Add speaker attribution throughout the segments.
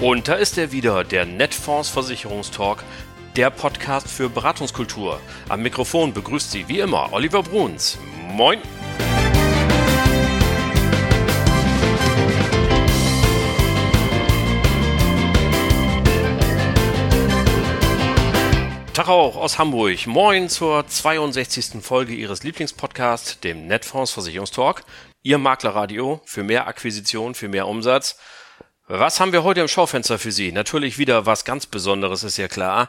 Speaker 1: Und da ist er wieder, der Netfonds Versicherungstalk, der Podcast für Beratungskultur. Am Mikrofon begrüßt Sie wie immer Oliver Bruns. Moin! Tag auch aus Hamburg. Moin zur 62. Folge Ihres Lieblingspodcasts, dem Netfonds Versicherungstalk. Ihr Maklerradio für mehr Akquisition, für mehr Umsatz. Was haben wir heute im Schaufenster für Sie? Natürlich wieder was ganz Besonderes, ist ja klar.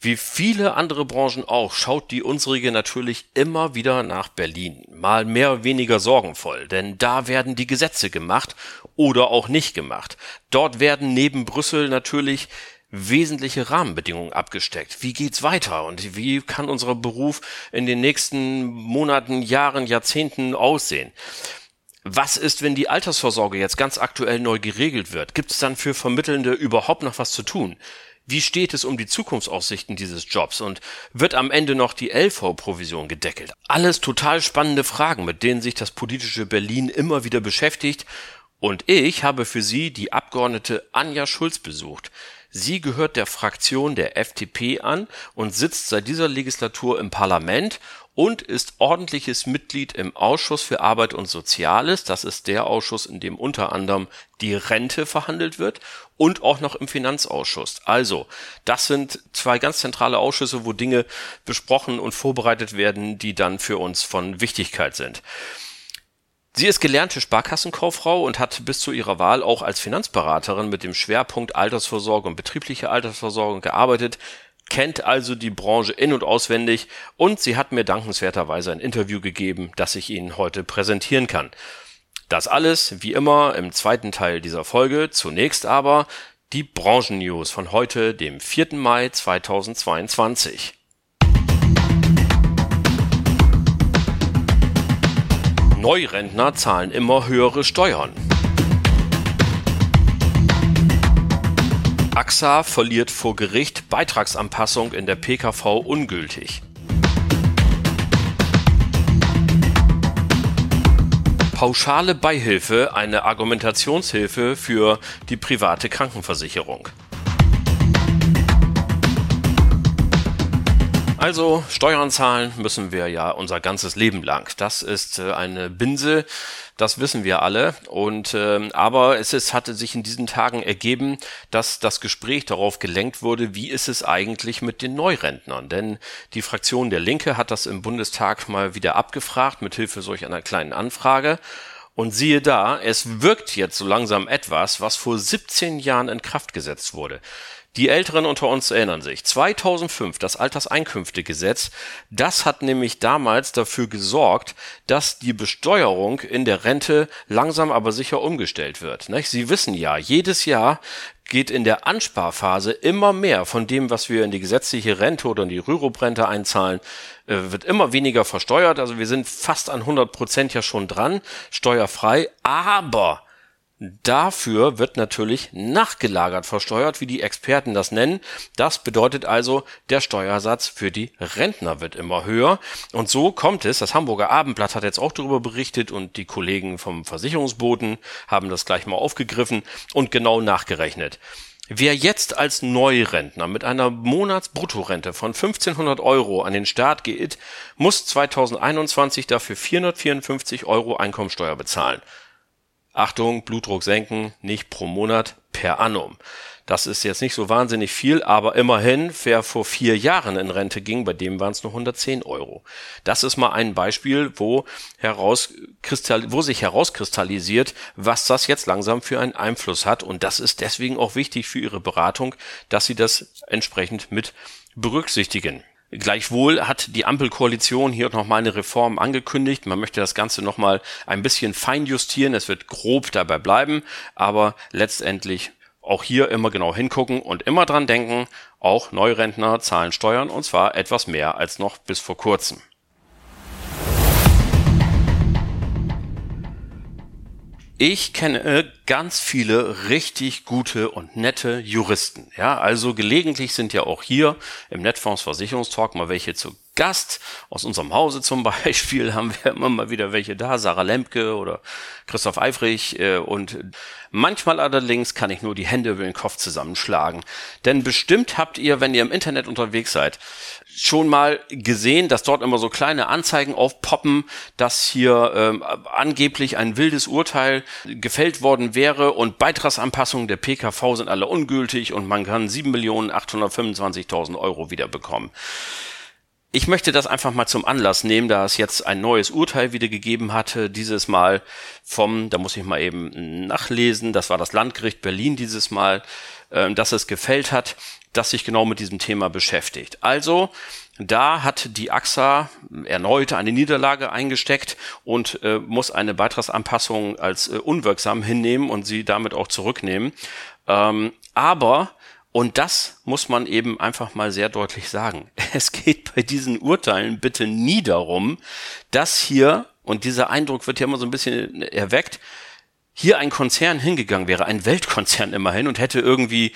Speaker 1: Wie viele andere Branchen auch, schaut die unsrige natürlich immer wieder nach Berlin. Mal mehr weniger sorgenvoll, denn da werden die Gesetze gemacht oder auch nicht gemacht. Dort werden neben Brüssel natürlich wesentliche Rahmenbedingungen abgesteckt. Wie geht's weiter und wie kann unser Beruf in den nächsten Monaten, Jahren, Jahrzehnten aussehen? Was ist, wenn die Altersvorsorge jetzt ganz aktuell neu geregelt wird? Gibt es dann für Vermittelnde überhaupt noch was zu tun? Wie steht es um die Zukunftsaussichten dieses Jobs und wird am Ende noch die LV-Provision gedeckelt? Alles total spannende Fragen, mit denen sich das politische Berlin immer wieder beschäftigt. Und ich habe für Sie die Abgeordnete Anja Schulz besucht. Sie gehört der Fraktion der FDP an und sitzt seit dieser Legislatur im Parlament und ist ordentliches Mitglied im Ausschuss für Arbeit und Soziales. Das ist der Ausschuss, in dem unter anderem die Rente verhandelt wird und auch noch im Finanzausschuss. Also, das sind zwei ganz zentrale Ausschüsse, wo Dinge besprochen und vorbereitet werden, die dann für uns von Wichtigkeit sind. Sie ist gelernte Sparkassenkauffrau und hat bis zu ihrer Wahl auch als Finanzberaterin mit dem Schwerpunkt Altersvorsorge und betriebliche Altersvorsorge gearbeitet kennt also die Branche in und auswendig und sie hat mir dankenswerterweise ein Interview gegeben, das ich Ihnen heute präsentieren kann. Das alles, wie immer, im zweiten Teil dieser Folge. Zunächst aber die Branchennews von heute, dem 4. Mai 2022. Neurentner zahlen immer höhere Steuern. AXA verliert vor Gericht Beitragsanpassung in der PKV ungültig. Pauschale Beihilfe eine Argumentationshilfe für die private Krankenversicherung. Also Steuern zahlen müssen wir ja unser ganzes Leben lang. Das ist äh, eine Binse, das wissen wir alle. Und äh, aber es ist, hatte sich in diesen Tagen ergeben, dass das Gespräch darauf gelenkt wurde, wie ist es eigentlich mit den Neurentnern? Denn die Fraktion der Linke hat das im Bundestag mal wieder abgefragt mit Hilfe solch einer kleinen Anfrage. Und siehe da, es wirkt jetzt so langsam etwas, was vor 17 Jahren in Kraft gesetzt wurde. Die Älteren unter uns erinnern sich. 2005, das Alterseinkünftegesetz, das hat nämlich damals dafür gesorgt, dass die Besteuerung in der Rente langsam aber sicher umgestellt wird. Sie wissen ja, jedes Jahr geht in der Ansparphase immer mehr von dem, was wir in die gesetzliche Rente oder in die Rürup-Rente einzahlen, wird immer weniger versteuert. Also wir sind fast an 100 Prozent ja schon dran, steuerfrei. Aber Dafür wird natürlich nachgelagert versteuert, wie die Experten das nennen. Das bedeutet also, der Steuersatz für die Rentner wird immer höher. Und so kommt es, das Hamburger Abendblatt hat jetzt auch darüber berichtet und die Kollegen vom Versicherungsboten haben das gleich mal aufgegriffen und genau nachgerechnet. Wer jetzt als Neurentner mit einer Monatsbruttorente von 1500 Euro an den Staat geht, muss 2021 dafür 454 Euro Einkommensteuer bezahlen. Achtung, Blutdruck senken, nicht pro Monat, per annum. Das ist jetzt nicht so wahnsinnig viel, aber immerhin, wer vor vier Jahren in Rente ging, bei dem waren es nur 110 Euro. Das ist mal ein Beispiel, wo, wo sich herauskristallisiert, was das jetzt langsam für einen Einfluss hat. Und das ist deswegen auch wichtig für Ihre Beratung, dass Sie das entsprechend mit berücksichtigen. Gleichwohl hat die Ampelkoalition hier nochmal eine Reform angekündigt. Man möchte das Ganze nochmal ein bisschen feinjustieren. Es wird grob dabei bleiben, aber letztendlich auch hier immer genau hingucken und immer dran denken, auch Neurentner zahlen Steuern und zwar etwas mehr als noch bis vor kurzem. Ich kenne ganz viele richtig gute und nette Juristen. Ja, also gelegentlich sind ja auch hier im Netfonds Versicherungstalk mal welche zu Gast. Aus unserem Hause zum Beispiel haben wir immer mal wieder welche da, Sarah Lemke oder Christoph Eifrich. Äh, und manchmal allerdings kann ich nur die Hände über den Kopf zusammenschlagen. Denn bestimmt habt ihr, wenn ihr im Internet unterwegs seid, schon mal gesehen, dass dort immer so kleine Anzeigen aufpoppen, dass hier ähm, angeblich ein wildes Urteil gefällt worden wäre und Beitragsanpassungen der PKV sind alle ungültig und man kann 7.825.000 Euro wiederbekommen. Ich möchte das einfach mal zum Anlass nehmen, da es jetzt ein neues Urteil wieder gegeben hatte, dieses Mal vom, da muss ich mal eben nachlesen, das war das Landgericht Berlin dieses Mal, äh, dass es gefällt hat, das sich genau mit diesem Thema beschäftigt. Also, da hat die AXA erneut eine Niederlage eingesteckt und äh, muss eine Beitragsanpassung als äh, unwirksam hinnehmen und sie damit auch zurücknehmen. Ähm, aber und das muss man eben einfach mal sehr deutlich sagen. Es geht bei diesen Urteilen bitte nie darum, dass hier, und dieser Eindruck wird ja immer so ein bisschen erweckt, hier ein Konzern hingegangen wäre, ein Weltkonzern immerhin, und hätte irgendwie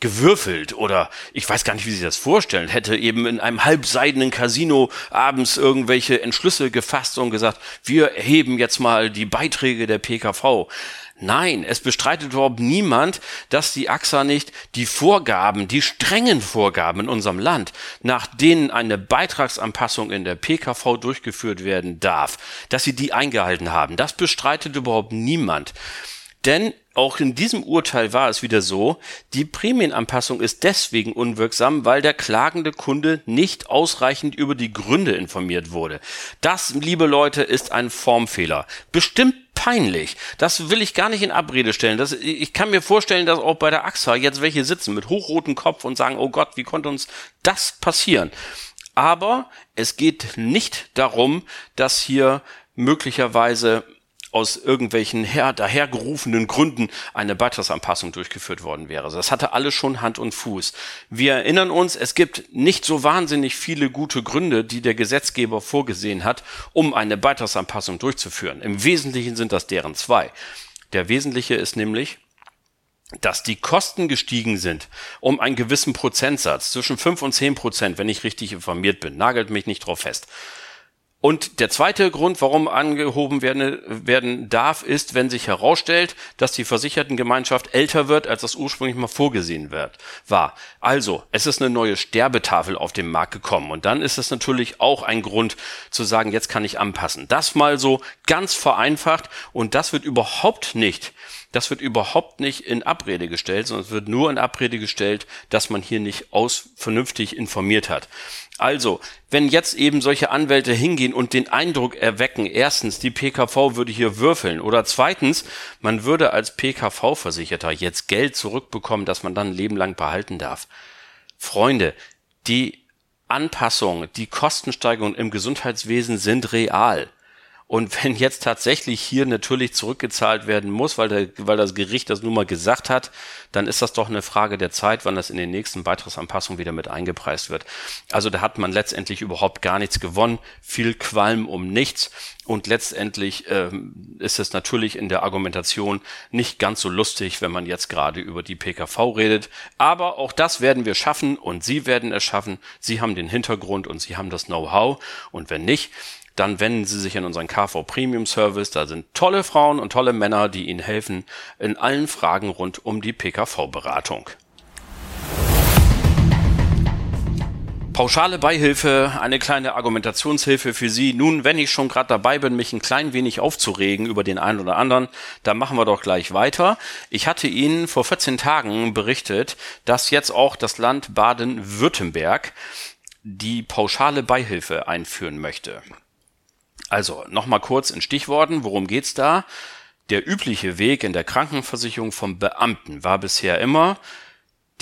Speaker 1: gewürfelt oder ich weiß gar nicht, wie Sie das vorstellen, hätte eben in einem halbseidenen Casino abends irgendwelche Entschlüsse gefasst und gesagt, wir erheben jetzt mal die Beiträge der PKV. Nein, es bestreitet überhaupt niemand, dass die AXA nicht die Vorgaben, die strengen Vorgaben in unserem Land, nach denen eine Beitragsanpassung in der PKV durchgeführt werden darf, dass sie die eingehalten haben. Das bestreitet überhaupt niemand. Denn auch in diesem Urteil war es wieder so, die Prämienanpassung ist deswegen unwirksam, weil der klagende Kunde nicht ausreichend über die Gründe informiert wurde. Das, liebe Leute, ist ein Formfehler. Bestimmt peinlich. Das will ich gar nicht in Abrede stellen. Das, ich kann mir vorstellen, dass auch bei der AXA jetzt welche sitzen mit hochrotem Kopf und sagen, oh Gott, wie konnte uns das passieren? Aber es geht nicht darum, dass hier möglicherweise aus irgendwelchen her dahergerufenen Gründen eine Beitragsanpassung durchgeführt worden wäre. Also das hatte alles schon Hand und Fuß. Wir erinnern uns, es gibt nicht so wahnsinnig viele gute Gründe, die der Gesetzgeber vorgesehen hat, um eine Beitragsanpassung durchzuführen. Im Wesentlichen sind das deren zwei. Der wesentliche ist nämlich, dass die Kosten gestiegen sind um einen gewissen Prozentsatz, zwischen 5 und 10 Prozent, wenn ich richtig informiert bin. Nagelt mich nicht drauf fest. Und der zweite Grund, warum angehoben werden, werden darf, ist, wenn sich herausstellt, dass die Versichertengemeinschaft älter wird, als das ursprünglich mal vorgesehen wird, war. Also, es ist eine neue Sterbetafel auf den Markt gekommen. Und dann ist es natürlich auch ein Grund zu sagen, jetzt kann ich anpassen. Das mal so ganz vereinfacht. Und das wird überhaupt nicht das wird überhaupt nicht in Abrede gestellt, sondern es wird nur in Abrede gestellt, dass man hier nicht aus vernünftig informiert hat. Also, wenn jetzt eben solche Anwälte hingehen und den Eindruck erwecken, erstens, die PKV würde hier würfeln oder zweitens, man würde als PKV-Versicherter jetzt Geld zurückbekommen, das man dann ein Leben lang behalten darf. Freunde, die Anpassungen, die Kostensteigerungen im Gesundheitswesen sind real. Und wenn jetzt tatsächlich hier natürlich zurückgezahlt werden muss, weil, der, weil das Gericht das nun mal gesagt hat, dann ist das doch eine Frage der Zeit, wann das in den nächsten Beitragsanpassungen wieder mit eingepreist wird. Also da hat man letztendlich überhaupt gar nichts gewonnen, viel Qualm um nichts. Und letztendlich ähm, ist es natürlich in der Argumentation nicht ganz so lustig, wenn man jetzt gerade über die PKV redet. Aber auch das werden wir schaffen und Sie werden es schaffen. Sie haben den Hintergrund und Sie haben das Know-how. Und wenn nicht, dann wenden Sie sich an unseren KV Premium Service. Da sind tolle Frauen und tolle Männer, die Ihnen helfen in allen Fragen rund um die PKV-Beratung. Pauschale Beihilfe, eine kleine Argumentationshilfe für Sie. Nun, wenn ich schon gerade dabei bin, mich ein klein wenig aufzuregen über den einen oder anderen, dann machen wir doch gleich weiter. Ich hatte Ihnen vor 14 Tagen berichtet, dass jetzt auch das Land Baden-Württemberg die pauschale Beihilfe einführen möchte. Also nochmal kurz in Stichworten, worum geht's da? Der übliche Weg in der Krankenversicherung vom Beamten war bisher immer,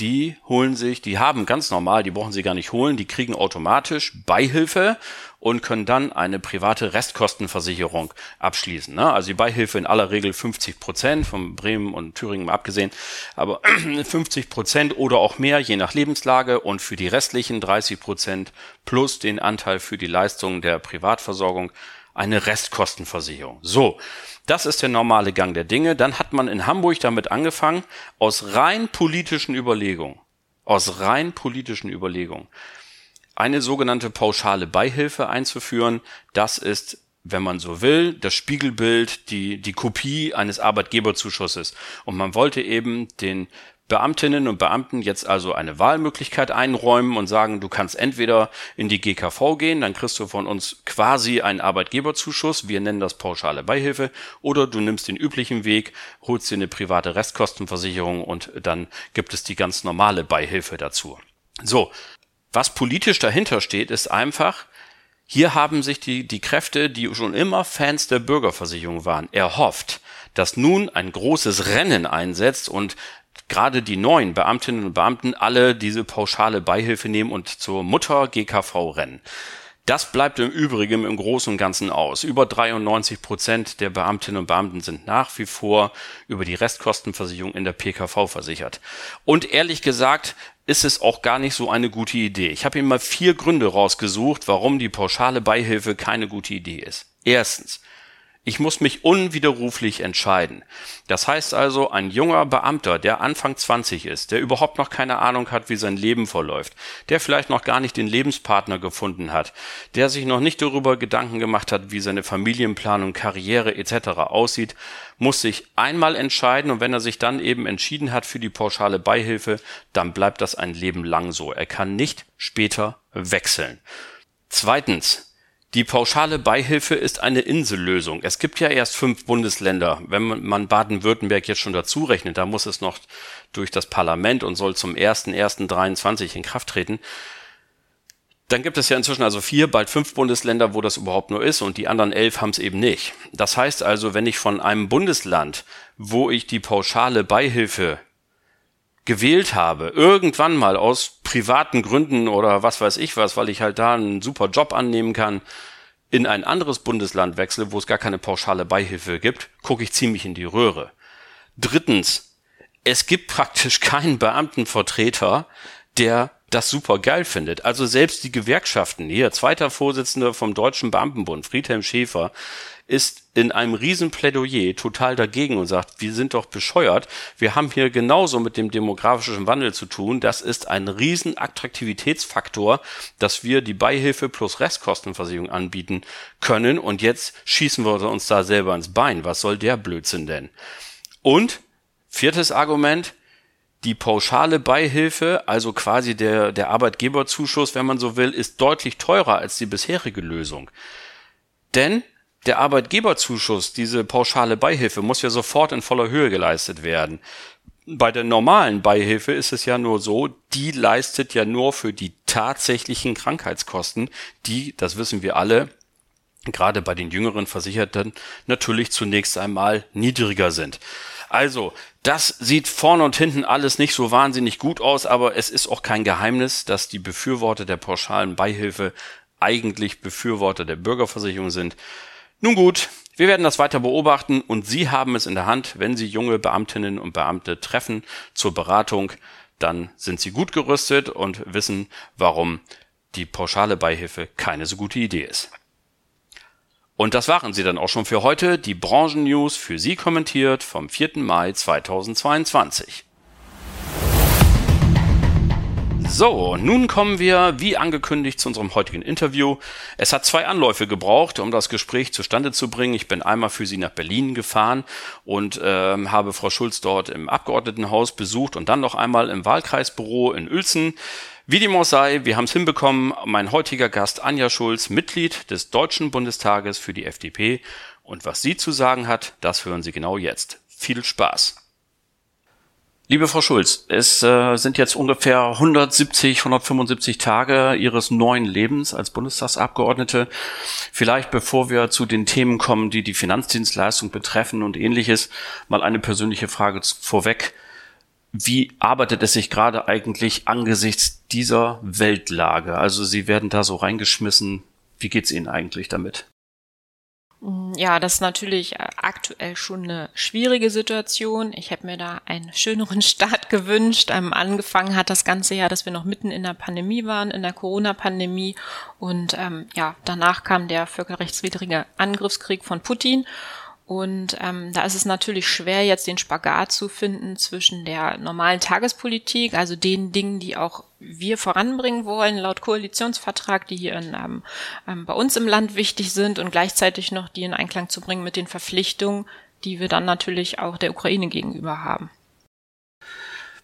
Speaker 1: die holen sich, die haben ganz normal, die brauchen sie gar nicht holen, die kriegen automatisch Beihilfe und können dann eine private Restkostenversicherung abschließen. Ne? Also die Beihilfe in aller Regel 50 Prozent, von Bremen und Thüringen abgesehen, aber 50 Prozent oder auch mehr, je nach Lebenslage und für die restlichen 30 Prozent plus den Anteil für die Leistungen der Privatversorgung eine Restkostenversicherung. So, das ist der normale Gang der Dinge. Dann hat man in Hamburg damit angefangen, aus rein politischen Überlegungen, aus rein politischen Überlegungen, eine sogenannte pauschale Beihilfe einzuführen. Das ist wenn man so will, das Spiegelbild, die, die Kopie eines Arbeitgeberzuschusses. Und man wollte eben den Beamtinnen und Beamten jetzt also eine Wahlmöglichkeit einräumen und sagen, du kannst entweder in die GKV gehen, dann kriegst du von uns quasi einen Arbeitgeberzuschuss, wir nennen das pauschale Beihilfe, oder du nimmst den üblichen Weg, holst dir eine private Restkostenversicherung und dann gibt es die ganz normale Beihilfe dazu. So, was politisch dahinter steht, ist einfach, hier haben sich die, die Kräfte, die schon immer Fans der Bürgerversicherung waren, erhofft, dass nun ein großes Rennen einsetzt und gerade die neuen Beamtinnen und Beamten alle diese pauschale Beihilfe nehmen und zur Mutter GKV rennen. Das bleibt im Übrigen im Großen und Ganzen aus. Über 93 Prozent der Beamtinnen und Beamten sind nach wie vor über die Restkostenversicherung in der PKV versichert. Und ehrlich gesagt ist es auch gar nicht so eine gute Idee. Ich habe Ihnen mal vier Gründe rausgesucht, warum die pauschale Beihilfe keine gute Idee ist. Erstens. Ich muss mich unwiderruflich entscheiden. Das heißt also, ein junger Beamter, der Anfang 20 ist, der überhaupt noch keine Ahnung hat, wie sein Leben verläuft, der vielleicht noch gar nicht den Lebenspartner gefunden hat, der sich noch nicht darüber Gedanken gemacht hat, wie seine Familienplanung, Karriere etc. aussieht, muss sich einmal entscheiden und wenn er sich dann eben entschieden hat für die pauschale Beihilfe, dann bleibt das ein Leben lang so. Er kann nicht später wechseln. Zweitens, die pauschale Beihilfe ist eine Insellösung. Es gibt ja erst fünf Bundesländer. Wenn man Baden-Württemberg jetzt schon dazu rechnet, da muss es noch durch das Parlament und soll zum 1.1.23 in Kraft treten. Dann gibt es ja inzwischen also vier, bald fünf Bundesländer, wo das überhaupt nur ist und die anderen elf haben es eben nicht. Das heißt also, wenn ich von einem Bundesland, wo ich die pauschale Beihilfe gewählt habe, irgendwann mal aus privaten Gründen oder was weiß ich was, weil ich halt da einen super Job annehmen kann, in ein anderes Bundesland wechsle, wo es gar keine pauschale Beihilfe gibt, gucke ich ziemlich in die Röhre. Drittens, es gibt praktisch keinen Beamtenvertreter, der das super geil findet. Also selbst die Gewerkschaften, hier, zweiter Vorsitzender vom Deutschen Beamtenbund, Friedhelm Schäfer, ist in einem Riesenplädoyer total dagegen und sagt, wir sind doch bescheuert. Wir haben hier genauso mit dem demografischen Wandel zu tun. Das ist ein Riesenattraktivitätsfaktor, dass wir die Beihilfe plus Restkostenversicherung anbieten können. Und jetzt schießen wir uns da selber ins Bein. Was soll der Blödsinn denn? Und viertes Argument, die pauschale Beihilfe, also quasi der, der Arbeitgeberzuschuss, wenn man so will, ist deutlich teurer als die bisherige Lösung. Denn der Arbeitgeberzuschuss, diese pauschale Beihilfe, muss ja sofort in voller Höhe geleistet werden. Bei der normalen Beihilfe ist es ja nur so, die leistet ja nur für die tatsächlichen Krankheitskosten, die, das wissen wir alle, gerade bei den jüngeren Versicherten natürlich zunächst einmal niedriger sind. Also, das sieht vorne und hinten alles nicht so wahnsinnig gut aus, aber es ist auch kein Geheimnis, dass die Befürworter der pauschalen Beihilfe eigentlich Befürworter der Bürgerversicherung sind. Nun gut, wir werden das weiter beobachten und Sie haben es in der Hand, wenn Sie junge Beamtinnen und Beamte treffen zur Beratung, dann sind Sie gut gerüstet und wissen, warum die pauschale Beihilfe keine so gute Idee ist. Und das waren sie dann auch schon für heute, die Branchennews für Sie kommentiert vom 4. Mai 2022. So, nun kommen wir, wie angekündigt, zu unserem heutigen Interview. Es hat zwei Anläufe gebraucht, um das Gespräch zustande zu bringen. Ich bin einmal für Sie nach Berlin gefahren und ähm, habe Frau Schulz dort im Abgeordnetenhaus besucht und dann noch einmal im Wahlkreisbüro in Uelzen. Wie dem auch sei, wir haben es hinbekommen. Mein heutiger Gast Anja Schulz, Mitglied des Deutschen Bundestages für die FDP. Und was sie zu sagen hat, das hören Sie genau jetzt. Viel Spaß! Liebe Frau Schulz, es äh, sind jetzt ungefähr 170, 175 Tage Ihres neuen Lebens als Bundestagsabgeordnete. Vielleicht bevor wir zu den Themen kommen, die die Finanzdienstleistung betreffen und ähnliches, mal eine persönliche Frage vorweg. Wie arbeitet es sich gerade eigentlich angesichts dieser Weltlage? Also Sie werden da so reingeschmissen. Wie geht's Ihnen eigentlich damit?
Speaker 2: Ja, das ist natürlich äh, aktuell schon eine schwierige Situation. Ich hätte mir da einen schöneren Start gewünscht. Ähm, angefangen hat das ganze Jahr, dass wir noch mitten in der Pandemie waren, in der Corona-Pandemie. Und ähm, ja, danach kam der völkerrechtswidrige Angriffskrieg von Putin. Und ähm, da ist es natürlich schwer, jetzt den Spagat zu finden zwischen der normalen Tagespolitik, also den Dingen, die auch wir voranbringen wollen, laut Koalitionsvertrag, die hier in, ähm, ähm, bei uns im Land wichtig sind und gleichzeitig noch die in Einklang zu bringen mit den Verpflichtungen, die wir dann natürlich auch der Ukraine gegenüber haben.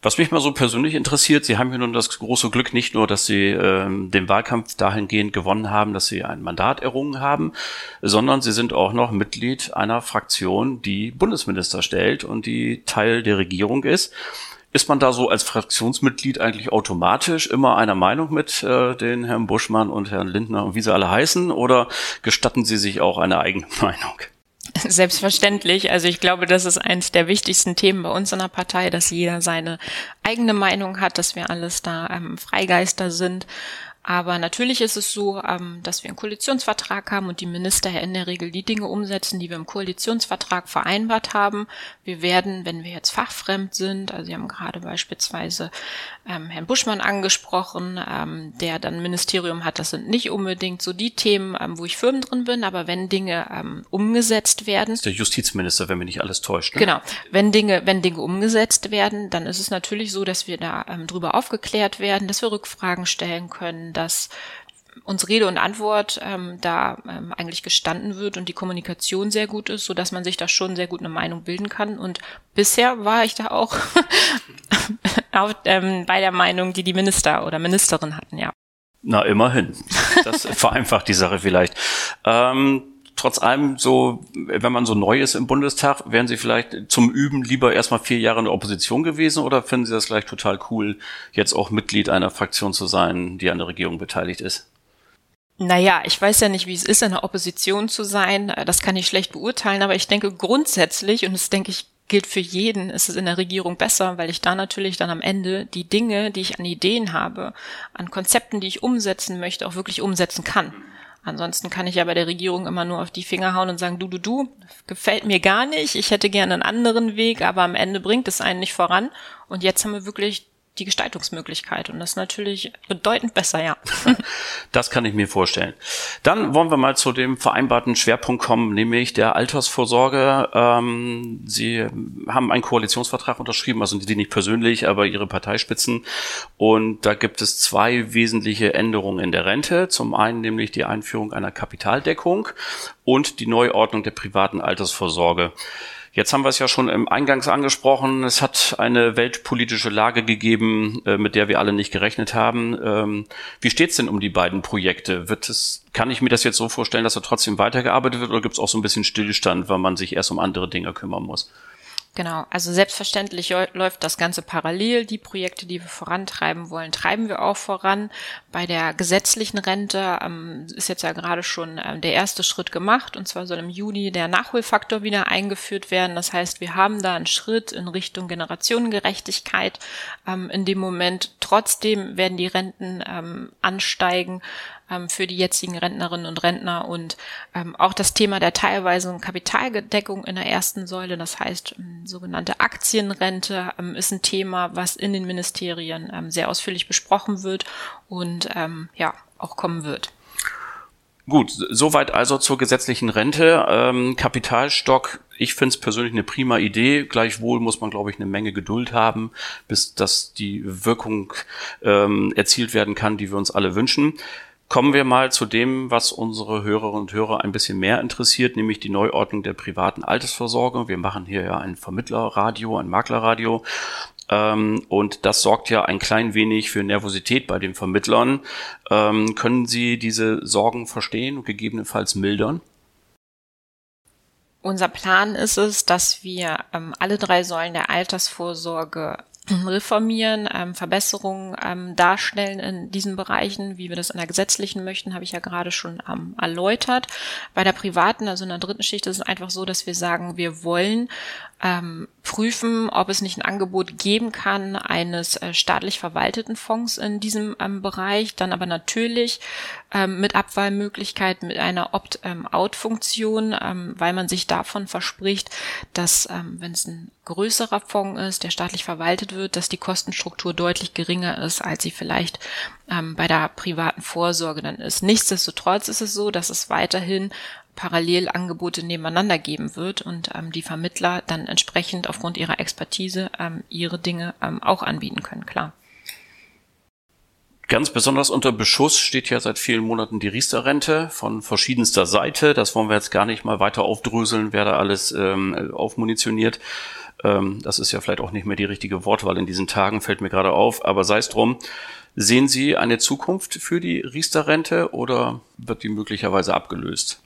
Speaker 3: Was mich mal so persönlich interessiert, Sie haben hier nun das große Glück, nicht nur, dass Sie ähm, den Wahlkampf dahingehend gewonnen haben, dass Sie ein Mandat errungen haben, sondern Sie sind auch noch Mitglied einer Fraktion, die Bundesminister stellt und die Teil der Regierung ist. Ist man da so als Fraktionsmitglied eigentlich automatisch immer einer Meinung mit äh, den Herrn Buschmann und Herrn Lindner und wie sie alle heißen? Oder gestatten Sie sich auch eine eigene Meinung?
Speaker 2: Selbstverständlich. Also ich glaube, das ist eines der wichtigsten Themen bei uns in der Partei, dass jeder seine eigene Meinung hat, dass wir alles da ähm, Freigeister sind. Aber natürlich ist es so, ähm, dass wir einen Koalitionsvertrag haben und die Minister in der Regel die Dinge umsetzen, die wir im Koalitionsvertrag vereinbart haben. Wir werden, wenn wir jetzt fachfremd sind, also Sie haben gerade beispielsweise ähm, Herrn Buschmann angesprochen, ähm, der dann ein Ministerium hat, das sind nicht unbedingt so die Themen, wo ich Firmen drin bin, aber wenn Dinge umgesetzt werden.
Speaker 3: der Justizminister, wenn mich nicht alles täuscht. Ne?
Speaker 2: Genau. Wenn Dinge, wenn Dinge umgesetzt werden, dann ist es natürlich so, dass wir da drüber aufgeklärt werden, dass wir Rückfragen stellen können dass uns Rede und Antwort ähm, da ähm, eigentlich gestanden wird und die Kommunikation sehr gut ist, so dass man sich da schon sehr gut eine Meinung bilden kann. Und bisher war ich da auch auf, ähm, bei der Meinung, die die Minister oder Ministerin hatten, ja.
Speaker 3: Na, immerhin. Das vereinfacht die Sache vielleicht. Ähm, trotz allem so, wenn man so neu ist im Bundestag, wären Sie vielleicht zum Üben lieber erstmal vier Jahre in der Opposition gewesen oder finden Sie das gleich total cool, jetzt auch Mitglied einer Fraktion zu sein, die an der Regierung beteiligt ist?
Speaker 2: Naja, ich weiß ja nicht, wie es ist, in der Opposition zu sein. Das kann ich schlecht beurteilen, aber ich denke grundsätzlich, und das denke ich gilt für jeden, ist es in der Regierung besser, weil ich da natürlich dann am Ende die Dinge, die ich an Ideen habe, an Konzepten, die ich umsetzen möchte, auch wirklich umsetzen kann. Ansonsten kann ich ja bei der Regierung immer nur auf die Finger hauen und sagen, du, du, du, gefällt mir gar nicht, ich hätte gerne einen anderen Weg, aber am Ende bringt es einen nicht voran. Und jetzt haben wir wirklich die Gestaltungsmöglichkeit. Und das ist natürlich bedeutend besser, ja.
Speaker 3: Das kann ich mir vorstellen. Dann wollen wir mal zu dem vereinbarten Schwerpunkt kommen, nämlich der Altersvorsorge. Ähm, Sie haben einen Koalitionsvertrag unterschrieben, also die nicht persönlich, aber Ihre Parteispitzen. Und da gibt es zwei wesentliche Änderungen in der Rente. Zum einen nämlich die Einführung einer Kapitaldeckung und die Neuordnung der privaten Altersvorsorge. Jetzt haben wir es ja schon im Eingangs angesprochen. Es hat eine weltpolitische Lage gegeben, äh, mit der wir alle nicht gerechnet haben. Ähm, wie steht es denn um die beiden Projekte? Wird es, kann ich mir das jetzt so vorstellen, dass er trotzdem weitergearbeitet wird oder gibt es auch so ein bisschen Stillstand, weil man sich erst um andere Dinge kümmern muss?
Speaker 2: Genau, also selbstverständlich läuft das Ganze parallel. Die Projekte, die wir vorantreiben wollen, treiben wir auch voran. Bei der gesetzlichen Rente ähm, ist jetzt ja gerade schon ähm, der erste Schritt gemacht und zwar soll im Juni der Nachholfaktor wieder eingeführt werden. Das heißt, wir haben da einen Schritt in Richtung Generationengerechtigkeit. Ähm, in dem Moment trotzdem werden die Renten ähm, ansteigen ähm, für die jetzigen Rentnerinnen und Rentner und ähm, auch das Thema der teilweisen Kapitaldeckung in der ersten Säule, das heißt ähm, sogenannte Aktienrente, ähm, ist ein Thema, was in den Ministerien ähm, sehr ausführlich besprochen wird und ähm, ja auch kommen wird.
Speaker 3: Gut, soweit also zur gesetzlichen Rente. Ähm, Kapitalstock, ich finde es persönlich eine prima Idee. Gleichwohl muss man, glaube ich, eine Menge Geduld haben, bis dass die Wirkung ähm, erzielt werden kann, die wir uns alle wünschen. Kommen wir mal zu dem, was unsere Hörerinnen und Hörer ein bisschen mehr interessiert, nämlich die Neuordnung der privaten Altersvorsorge. Wir machen hier ja ein Vermittlerradio, ein Maklerradio. Ähm, und das sorgt ja ein klein wenig für Nervosität bei den Vermittlern. Ähm, können Sie diese Sorgen verstehen und gegebenenfalls mildern?
Speaker 2: Unser Plan ist es, dass wir ähm, alle drei Säulen der Altersvorsorge reformieren, ähm, Verbesserungen ähm, darstellen in diesen Bereichen, wie wir das in der gesetzlichen möchten, habe ich ja gerade schon ähm, erläutert. Bei der privaten, also in der dritten Schicht, ist es einfach so, dass wir sagen, wir wollen ähm, prüfen, ob es nicht ein Angebot geben kann eines äh, staatlich verwalteten Fonds in diesem ähm, Bereich, dann aber natürlich ähm, mit Abwahlmöglichkeit, mit einer Opt-out-Funktion, ähm, weil man sich davon verspricht, dass ähm, wenn es ein größerer Fonds ist, der staatlich verwaltet wird, dass die Kostenstruktur deutlich geringer ist, als sie vielleicht ähm, bei der privaten Vorsorge dann ist. Nichtsdestotrotz ist es so, dass es weiterhin Parallelangebote nebeneinander geben wird und ähm, die Vermittler dann entsprechend aufgrund ihrer Expertise ähm, ihre Dinge ähm, auch anbieten können, klar.
Speaker 3: Ganz besonders unter Beschuss steht ja seit vielen Monaten die Riester-Rente von verschiedenster Seite. Das wollen wir jetzt gar nicht mal weiter aufdröseln, wer da alles ähm, aufmunitioniert. Ähm, das ist ja vielleicht auch nicht mehr die richtige Wortwahl in diesen Tagen, fällt mir gerade auf, aber sei es drum. Sehen Sie eine Zukunft für die Riester-Rente oder wird die möglicherweise abgelöst?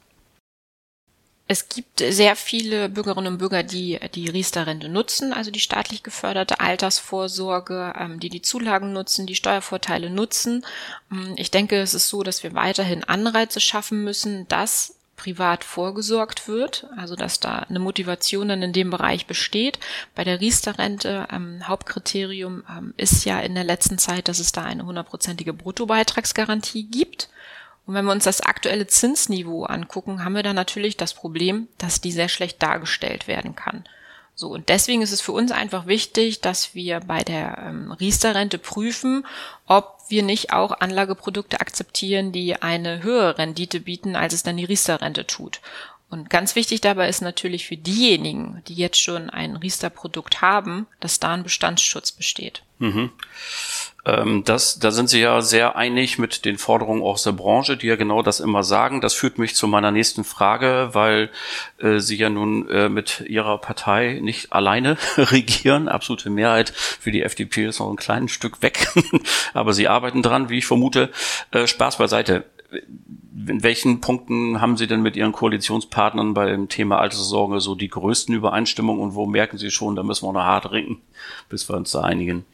Speaker 2: Es gibt sehr viele Bürgerinnen und Bürger, die die Riester-Rente nutzen, also die staatlich geförderte Altersvorsorge, ähm, die die Zulagen nutzen, die Steuervorteile nutzen. Ähm, ich denke, es ist so, dass wir weiterhin Anreize schaffen müssen, dass privat vorgesorgt wird, also dass da eine Motivation dann in dem Bereich besteht. Bei der Riester-Rente ähm, Hauptkriterium ähm, ist ja in der letzten Zeit, dass es da eine hundertprozentige Bruttobeitragsgarantie gibt. Und wenn wir uns das aktuelle Zinsniveau angucken, haben wir da natürlich das Problem, dass die sehr schlecht dargestellt werden kann. So, und deswegen ist es für uns einfach wichtig, dass wir bei der ähm, Riester-Rente prüfen, ob wir nicht auch Anlageprodukte akzeptieren, die eine höhere Rendite bieten, als es dann die Riester-Rente tut. Und ganz wichtig dabei ist natürlich für diejenigen, die jetzt schon ein Riester-Produkt haben, dass da ein Bestandsschutz besteht. Mhm.
Speaker 3: Ähm, das, da sind Sie ja sehr einig mit den Forderungen aus der Branche, die ja genau das immer sagen. Das führt mich zu meiner nächsten Frage, weil äh, Sie ja nun äh, mit Ihrer Partei nicht alleine regieren. Absolute Mehrheit für die FDP ist noch ein kleines Stück weg, aber Sie arbeiten dran, wie ich vermute. Äh, Spaß beiseite. In welchen Punkten haben Sie denn mit Ihren Koalitionspartnern beim Thema Alterssorge so die größten Übereinstimmungen und wo merken Sie schon, da müssen wir noch hart ringen, bis wir uns da einigen?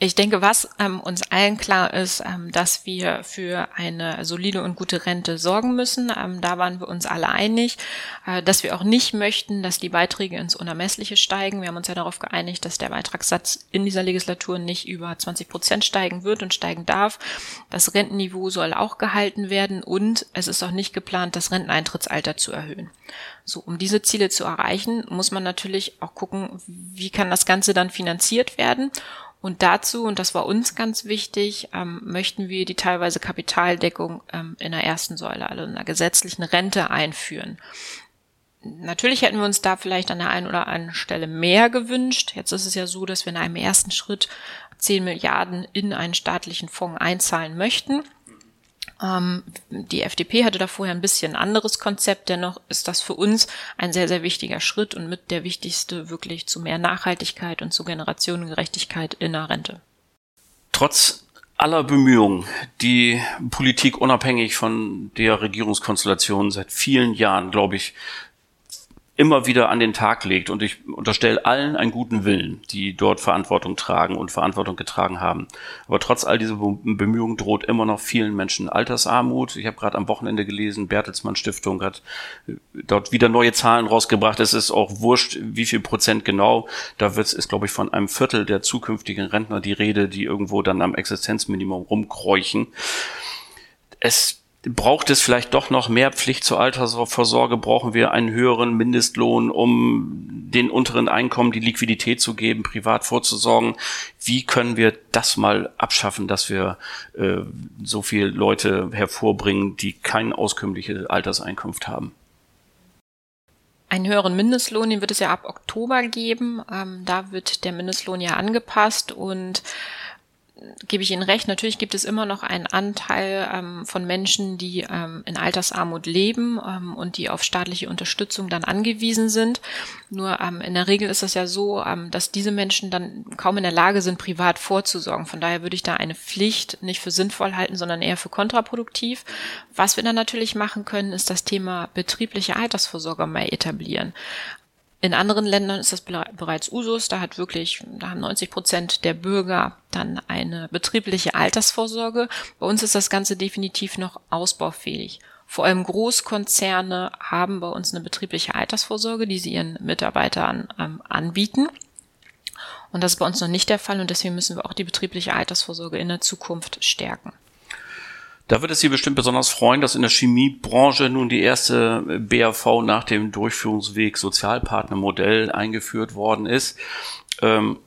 Speaker 2: Ich denke, was ähm, uns allen klar ist, ähm, dass wir für eine solide und gute Rente sorgen müssen. Ähm, da waren wir uns alle einig, äh, dass wir auch nicht möchten, dass die Beiträge ins Unermessliche steigen. Wir haben uns ja darauf geeinigt, dass der Beitragssatz in dieser Legislatur nicht über 20 Prozent steigen wird und steigen darf. Das Rentenniveau soll auch gehalten werden und es ist auch nicht geplant, das Renteneintrittsalter zu erhöhen. So, um diese Ziele zu erreichen, muss man natürlich auch gucken, wie kann das Ganze dann finanziert werden. Und dazu, und das war uns ganz wichtig, ähm, möchten wir die teilweise Kapitaldeckung ähm, in der ersten Säule, also in einer gesetzlichen Rente einführen. Natürlich hätten wir uns da vielleicht an der einen oder anderen Stelle mehr gewünscht. Jetzt ist es ja so, dass wir in einem ersten Schritt 10 Milliarden in einen staatlichen Fonds einzahlen möchten. Ähm, die FDP hatte da vorher ein bisschen anderes Konzept, dennoch ist das für uns ein sehr, sehr wichtiger Schritt und mit der wichtigste wirklich zu mehr Nachhaltigkeit und zu Generationengerechtigkeit in der Rente.
Speaker 3: Trotz aller Bemühungen, die Politik unabhängig von der Regierungskonstellation seit vielen Jahren, glaube ich, immer wieder an den Tag legt. Und ich unterstelle allen einen guten Willen, die dort Verantwortung tragen und Verantwortung getragen haben. Aber trotz all dieser Bemühungen droht immer noch vielen Menschen Altersarmut. Ich habe gerade am Wochenende gelesen, Bertelsmann Stiftung hat äh, dort wieder neue Zahlen rausgebracht. Es ist auch wurscht, wie viel Prozent genau. Da wird es, glaube ich, von einem Viertel der zukünftigen Rentner die Rede, die irgendwo dann am Existenzminimum rumkräuchen. Es braucht es vielleicht doch noch mehr Pflicht zur Altersvorsorge? Brauchen wir einen höheren Mindestlohn, um den unteren Einkommen die Liquidität zu geben, privat vorzusorgen? Wie können wir das mal abschaffen, dass wir äh, so viele Leute hervorbringen, die keine auskömmliche Alterseinkunft haben?
Speaker 2: Einen höheren Mindestlohn, den wird es ja ab Oktober geben. Ähm, da wird der Mindestlohn ja angepasst und gebe ich Ihnen recht, natürlich gibt es immer noch einen Anteil ähm, von Menschen, die ähm, in Altersarmut leben ähm, und die auf staatliche Unterstützung dann angewiesen sind. Nur ähm, in der Regel ist es ja so, ähm, dass diese Menschen dann kaum in der Lage sind, privat vorzusorgen. Von daher würde ich da eine Pflicht nicht für sinnvoll halten, sondern eher für kontraproduktiv. Was wir dann natürlich machen können, ist das Thema betriebliche Altersvorsorge mal etablieren. In anderen Ländern ist das bereits Usus. Da hat wirklich, da haben 90 Prozent der Bürger dann eine betriebliche Altersvorsorge. Bei uns ist das Ganze definitiv noch ausbaufähig. Vor allem Großkonzerne haben bei uns eine betriebliche Altersvorsorge, die sie ihren Mitarbeitern ähm, anbieten. Und das ist bei uns noch nicht der Fall und deswegen müssen wir auch die betriebliche Altersvorsorge in der Zukunft stärken.
Speaker 3: Da wird es Sie bestimmt besonders freuen, dass in der Chemiebranche nun die erste BAV nach dem Durchführungsweg Sozialpartnermodell eingeführt worden ist. Ähm,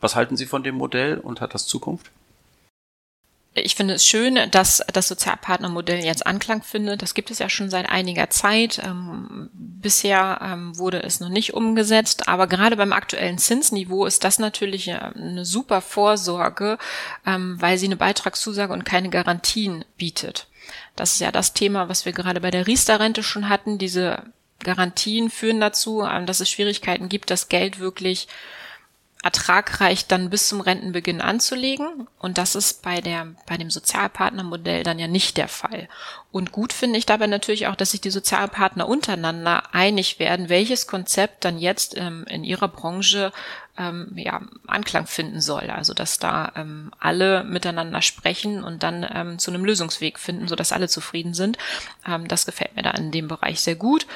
Speaker 3: was halten Sie von dem Modell und hat das Zukunft?
Speaker 2: Ich finde es schön, dass das Sozialpartnermodell jetzt Anklang findet. Das gibt es ja schon seit einiger Zeit. Ähm, bisher ähm, wurde es noch nicht umgesetzt, aber gerade beim aktuellen Zinsniveau ist das natürlich eine super Vorsorge, ähm, weil sie eine Beitragszusage und keine Garantien bietet. Das ist ja das Thema, was wir gerade bei der Riester-Rente schon hatten. Diese Garantien führen dazu, dass es Schwierigkeiten gibt, das Geld wirklich ertragreich dann bis zum Rentenbeginn anzulegen. Und das ist bei der, bei dem Sozialpartnermodell dann ja nicht der Fall. Und gut finde ich dabei natürlich auch, dass sich die Sozialpartner untereinander einig werden, welches Konzept dann jetzt ähm, in ihrer Branche ähm, ja, Anklang finden soll. Also dass da ähm, alle miteinander sprechen und dann ähm, zu einem Lösungsweg finden, sodass alle zufrieden sind. Ähm, das gefällt mir da in dem Bereich sehr gut.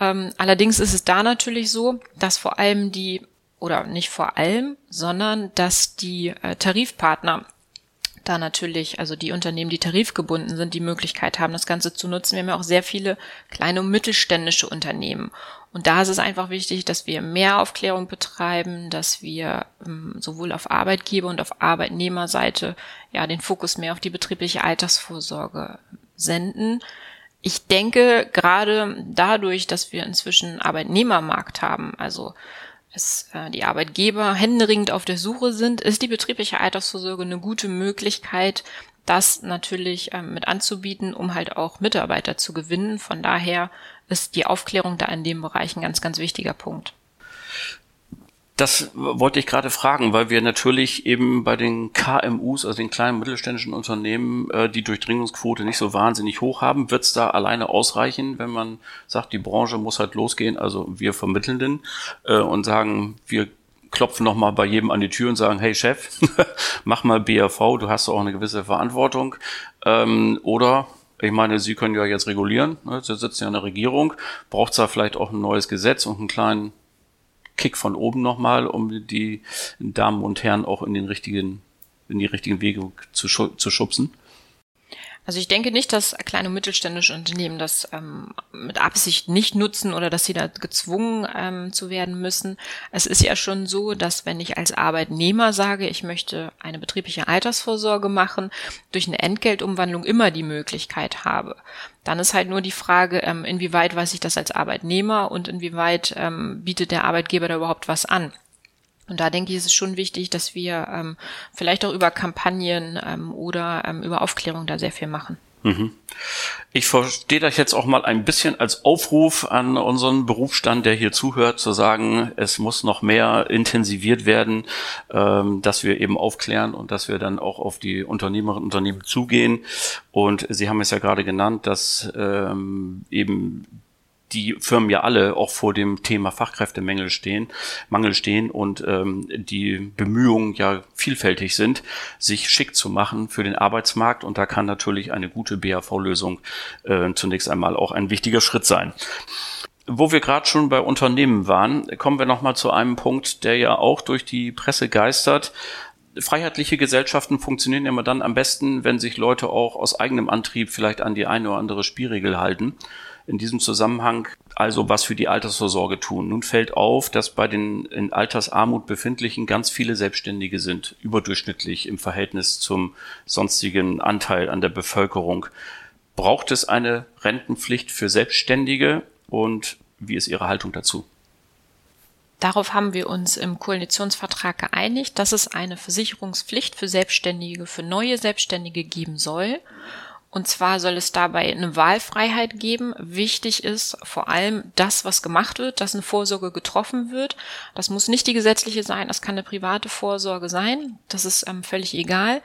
Speaker 2: Ähm, allerdings ist es da natürlich so, dass vor allem die oder nicht vor allem, sondern dass die äh, Tarifpartner da natürlich, also die Unternehmen, die tarifgebunden sind, die Möglichkeit haben, das Ganze zu nutzen. Wir haben ja auch sehr viele kleine und mittelständische Unternehmen. Und da ist es einfach wichtig, dass wir mehr Aufklärung betreiben, dass wir ähm, sowohl auf Arbeitgeber- und auf Arbeitnehmerseite ja den Fokus mehr auf die betriebliche Altersvorsorge senden. Ich denke, gerade dadurch, dass wir inzwischen Arbeitnehmermarkt haben, also es, äh, die Arbeitgeber händeringend auf der Suche sind, ist die betriebliche Altersvorsorge eine gute Möglichkeit, das natürlich ähm, mit anzubieten, um halt auch Mitarbeiter zu gewinnen. Von daher ist die Aufklärung da in dem Bereich ein ganz, ganz wichtiger Punkt.
Speaker 3: Das wollte ich gerade fragen, weil wir natürlich eben bei den KMUs, also den kleinen mittelständischen Unternehmen, äh, die Durchdringungsquote nicht so wahnsinnig hoch haben. Wird es da alleine ausreichen, wenn man sagt, die Branche muss halt losgehen, also wir Vermittelnden, äh, und sagen, wir klopfen nochmal bei jedem an die Tür und sagen, hey Chef, mach mal BAV, du hast auch eine gewisse Verantwortung. Ähm, oder ich meine, Sie können ja jetzt regulieren, ne? Sie sitzen ja in der Regierung, braucht es da vielleicht auch ein neues Gesetz und einen kleinen Kick von oben nochmal, um die Damen und Herren auch in den richtigen, in die richtigen Wege zu, zu schubsen?
Speaker 2: Also ich denke nicht, dass kleine und mittelständische Unternehmen das ähm, mit Absicht nicht nutzen oder dass sie da gezwungen ähm, zu werden müssen. Es ist ja schon so, dass wenn ich als Arbeitnehmer sage, ich möchte eine betriebliche Altersvorsorge machen, durch eine Entgeltumwandlung immer die Möglichkeit habe. Dann ist halt nur die Frage, ähm, inwieweit weiß ich das als Arbeitnehmer und inwieweit ähm, bietet der Arbeitgeber da überhaupt was an. Und da denke ich, ist es schon wichtig, dass wir ähm, vielleicht auch über Kampagnen ähm, oder ähm, über Aufklärung da sehr viel machen.
Speaker 3: Mhm. Ich verstehe das jetzt auch mal ein bisschen als Aufruf an unseren Berufsstand, der hier zuhört, zu sagen, es muss noch mehr intensiviert werden, ähm, dass wir eben aufklären und dass wir dann auch auf die Unternehmerinnen und Unternehmen zugehen. Und Sie haben es ja gerade genannt, dass ähm, eben die Firmen ja alle auch vor dem Thema Fachkräftemangel stehen, Mangel stehen und ähm, die Bemühungen ja vielfältig sind, sich schick zu machen für den Arbeitsmarkt und da kann natürlich eine gute BAV-Lösung äh, zunächst einmal auch ein wichtiger Schritt sein. Wo wir gerade schon bei Unternehmen waren, kommen wir nochmal zu einem Punkt, der ja auch durch die Presse geistert. Freiheitliche Gesellschaften funktionieren immer dann am besten, wenn sich Leute auch aus eigenem Antrieb vielleicht an die eine oder andere Spielregel halten in diesem Zusammenhang also was für die Altersvorsorge tun. Nun fällt auf, dass bei den in Altersarmut befindlichen ganz viele Selbstständige sind, überdurchschnittlich im Verhältnis zum sonstigen Anteil an der Bevölkerung. Braucht es eine Rentenpflicht für Selbstständige und wie ist Ihre Haltung dazu?
Speaker 2: Darauf haben wir uns im Koalitionsvertrag geeinigt, dass es eine Versicherungspflicht für Selbstständige, für neue Selbstständige geben soll. Und zwar soll es dabei eine Wahlfreiheit geben. Wichtig ist vor allem das, was gemacht wird, dass eine Vorsorge getroffen wird. Das muss nicht die gesetzliche sein, das kann eine private Vorsorge sein. Das ist ähm, völlig egal.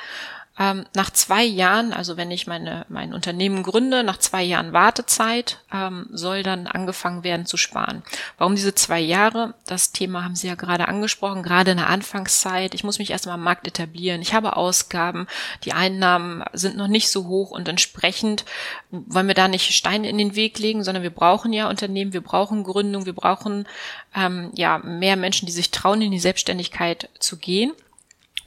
Speaker 2: Ähm, nach zwei Jahren, also wenn ich meine, mein Unternehmen gründe, nach zwei Jahren Wartezeit ähm, soll dann angefangen werden zu sparen. Warum diese zwei Jahre? Das Thema haben Sie ja gerade angesprochen, gerade in der Anfangszeit. Ich muss mich erstmal am Markt etablieren. Ich habe Ausgaben, die Einnahmen sind noch nicht so hoch und entsprechend wollen wir da nicht Steine in den Weg legen, sondern wir brauchen ja Unternehmen, wir brauchen Gründung, wir brauchen ähm, ja mehr Menschen, die sich trauen, in die Selbstständigkeit zu gehen.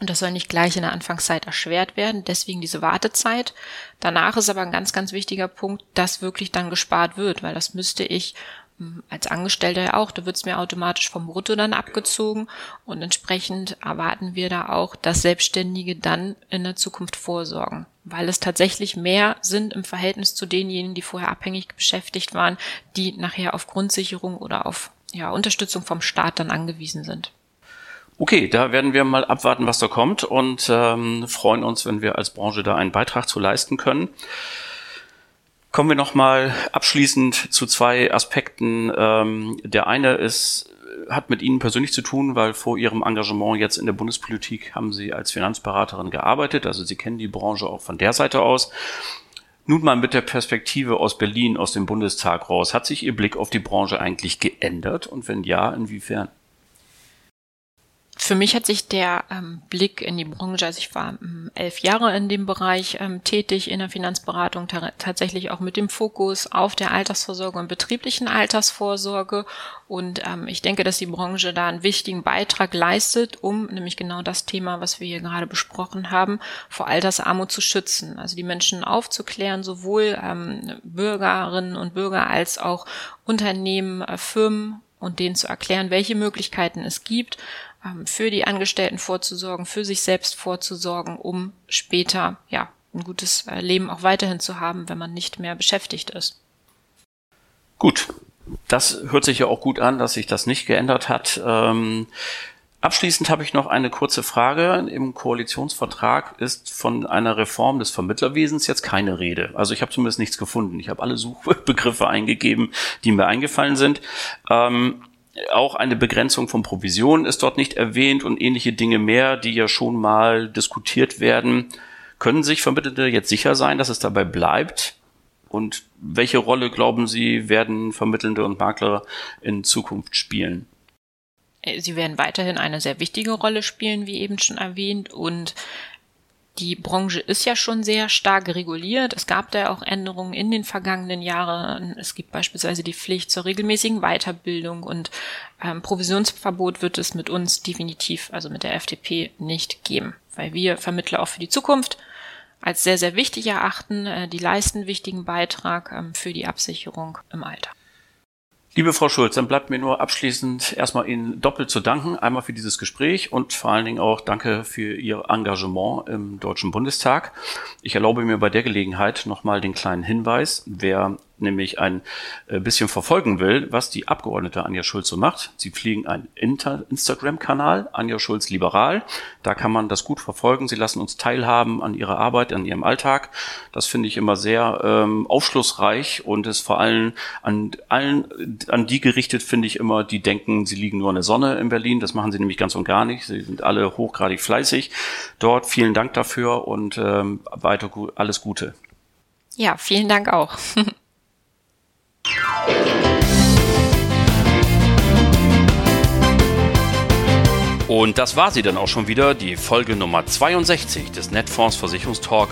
Speaker 2: Und das soll nicht gleich in der Anfangszeit erschwert werden, deswegen diese Wartezeit. Danach ist aber ein ganz, ganz wichtiger Punkt, dass wirklich dann gespart wird, weil das müsste ich hm, als Angestellter ja auch, da wird es mir automatisch vom Brutto dann abgezogen und entsprechend erwarten wir da auch, dass Selbstständige dann in der Zukunft vorsorgen, weil es tatsächlich mehr sind im Verhältnis zu denjenigen, die vorher abhängig beschäftigt waren, die nachher auf Grundsicherung oder auf ja, Unterstützung vom Staat dann angewiesen sind.
Speaker 3: Okay, da werden wir mal abwarten, was da kommt und ähm, freuen uns, wenn wir als Branche da einen Beitrag zu leisten können. Kommen wir nochmal abschließend zu zwei Aspekten. Ähm, der eine ist, hat mit Ihnen persönlich zu tun, weil vor Ihrem Engagement jetzt in der Bundespolitik haben Sie als Finanzberaterin gearbeitet. Also Sie kennen die Branche auch von der Seite aus. Nun mal mit der Perspektive aus Berlin, aus dem Bundestag raus. Hat sich Ihr Blick auf die Branche eigentlich geändert? Und wenn ja, inwiefern?
Speaker 2: Für mich hat sich der ähm, Blick in die Branche, also ich war ähm, elf Jahre in dem Bereich ähm, tätig in der Finanzberatung, tatsächlich auch mit dem Fokus auf der Altersvorsorge und betrieblichen Altersvorsorge. Und ähm, ich denke, dass die Branche da einen wichtigen Beitrag leistet, um nämlich genau das Thema, was wir hier gerade besprochen haben, vor Altersarmut zu schützen. Also die Menschen aufzuklären, sowohl ähm, Bürgerinnen und Bürger als auch Unternehmen, äh, Firmen und denen zu erklären, welche Möglichkeiten es gibt, für die Angestellten vorzusorgen, für sich selbst vorzusorgen, um später ja ein gutes äh, Leben auch weiterhin zu haben, wenn man nicht mehr beschäftigt ist.
Speaker 3: Gut, das hört sich ja auch gut an, dass sich das nicht geändert hat. Ähm, abschließend habe ich noch eine kurze Frage. Im Koalitionsvertrag ist von einer Reform des Vermittlerwesens jetzt keine Rede. Also ich habe zumindest nichts gefunden. Ich habe alle Suchbegriffe eingegeben, die mir eingefallen sind. Ähm, auch eine Begrenzung von Provisionen ist dort nicht erwähnt und ähnliche Dinge mehr, die ja schon mal diskutiert werden. Können sich Vermittelnde jetzt sicher sein, dass es dabei bleibt? Und welche Rolle, glauben Sie, werden Vermittelnde und Makler in Zukunft spielen?
Speaker 2: Sie werden weiterhin eine sehr wichtige Rolle spielen, wie eben schon erwähnt. Und die Branche ist ja schon sehr stark reguliert. Es gab da auch Änderungen in den vergangenen Jahren. Es gibt beispielsweise die Pflicht zur regelmäßigen Weiterbildung und ähm, Provisionsverbot wird es mit uns definitiv, also mit der FDP, nicht geben, weil wir Vermittler auch für die Zukunft als sehr, sehr wichtig erachten. Äh, die leisten wichtigen Beitrag ähm, für die Absicherung im Alter.
Speaker 3: Liebe Frau Schulz, dann bleibt mir nur abschließend erstmal Ihnen doppelt zu danken. Einmal für dieses Gespräch und vor allen Dingen auch danke für Ihr Engagement im Deutschen Bundestag. Ich erlaube mir bei der Gelegenheit nochmal den kleinen Hinweis, wer nämlich ein äh, bisschen verfolgen will, was die Abgeordnete Anja Schulz so macht. Sie fliegen einen Instagram-Kanal, Anja Schulz Liberal. Da kann man das gut verfolgen. Sie lassen uns teilhaben an ihrer Arbeit, an ihrem Alltag. Das finde ich immer sehr ähm, aufschlussreich und ist vor allem an allen, an die gerichtet, finde ich immer, die denken, sie liegen nur in der Sonne in Berlin. Das machen sie nämlich ganz und gar nicht. Sie sind alle hochgradig fleißig dort. Vielen Dank dafür und ähm, weiter alles Gute.
Speaker 2: Ja, vielen Dank auch.
Speaker 1: Und das war sie dann auch schon wieder, die Folge Nummer 62 des Netfonds Versicherungstalk.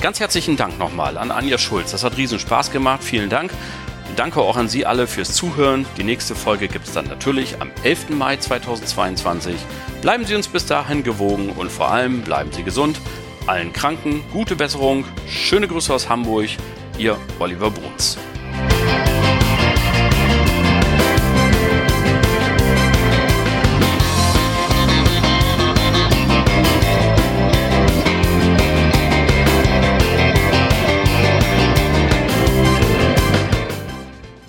Speaker 1: Ganz herzlichen Dank nochmal an Anja Schulz. Das hat riesen Spaß gemacht. Vielen Dank. Danke auch an Sie alle fürs Zuhören. Die nächste Folge gibt es dann natürlich am 11. Mai 2022. Bleiben Sie uns bis dahin gewogen und vor allem bleiben Sie gesund. Allen Kranken gute Besserung. Schöne Grüße aus Hamburg. Ihr Oliver Bruns.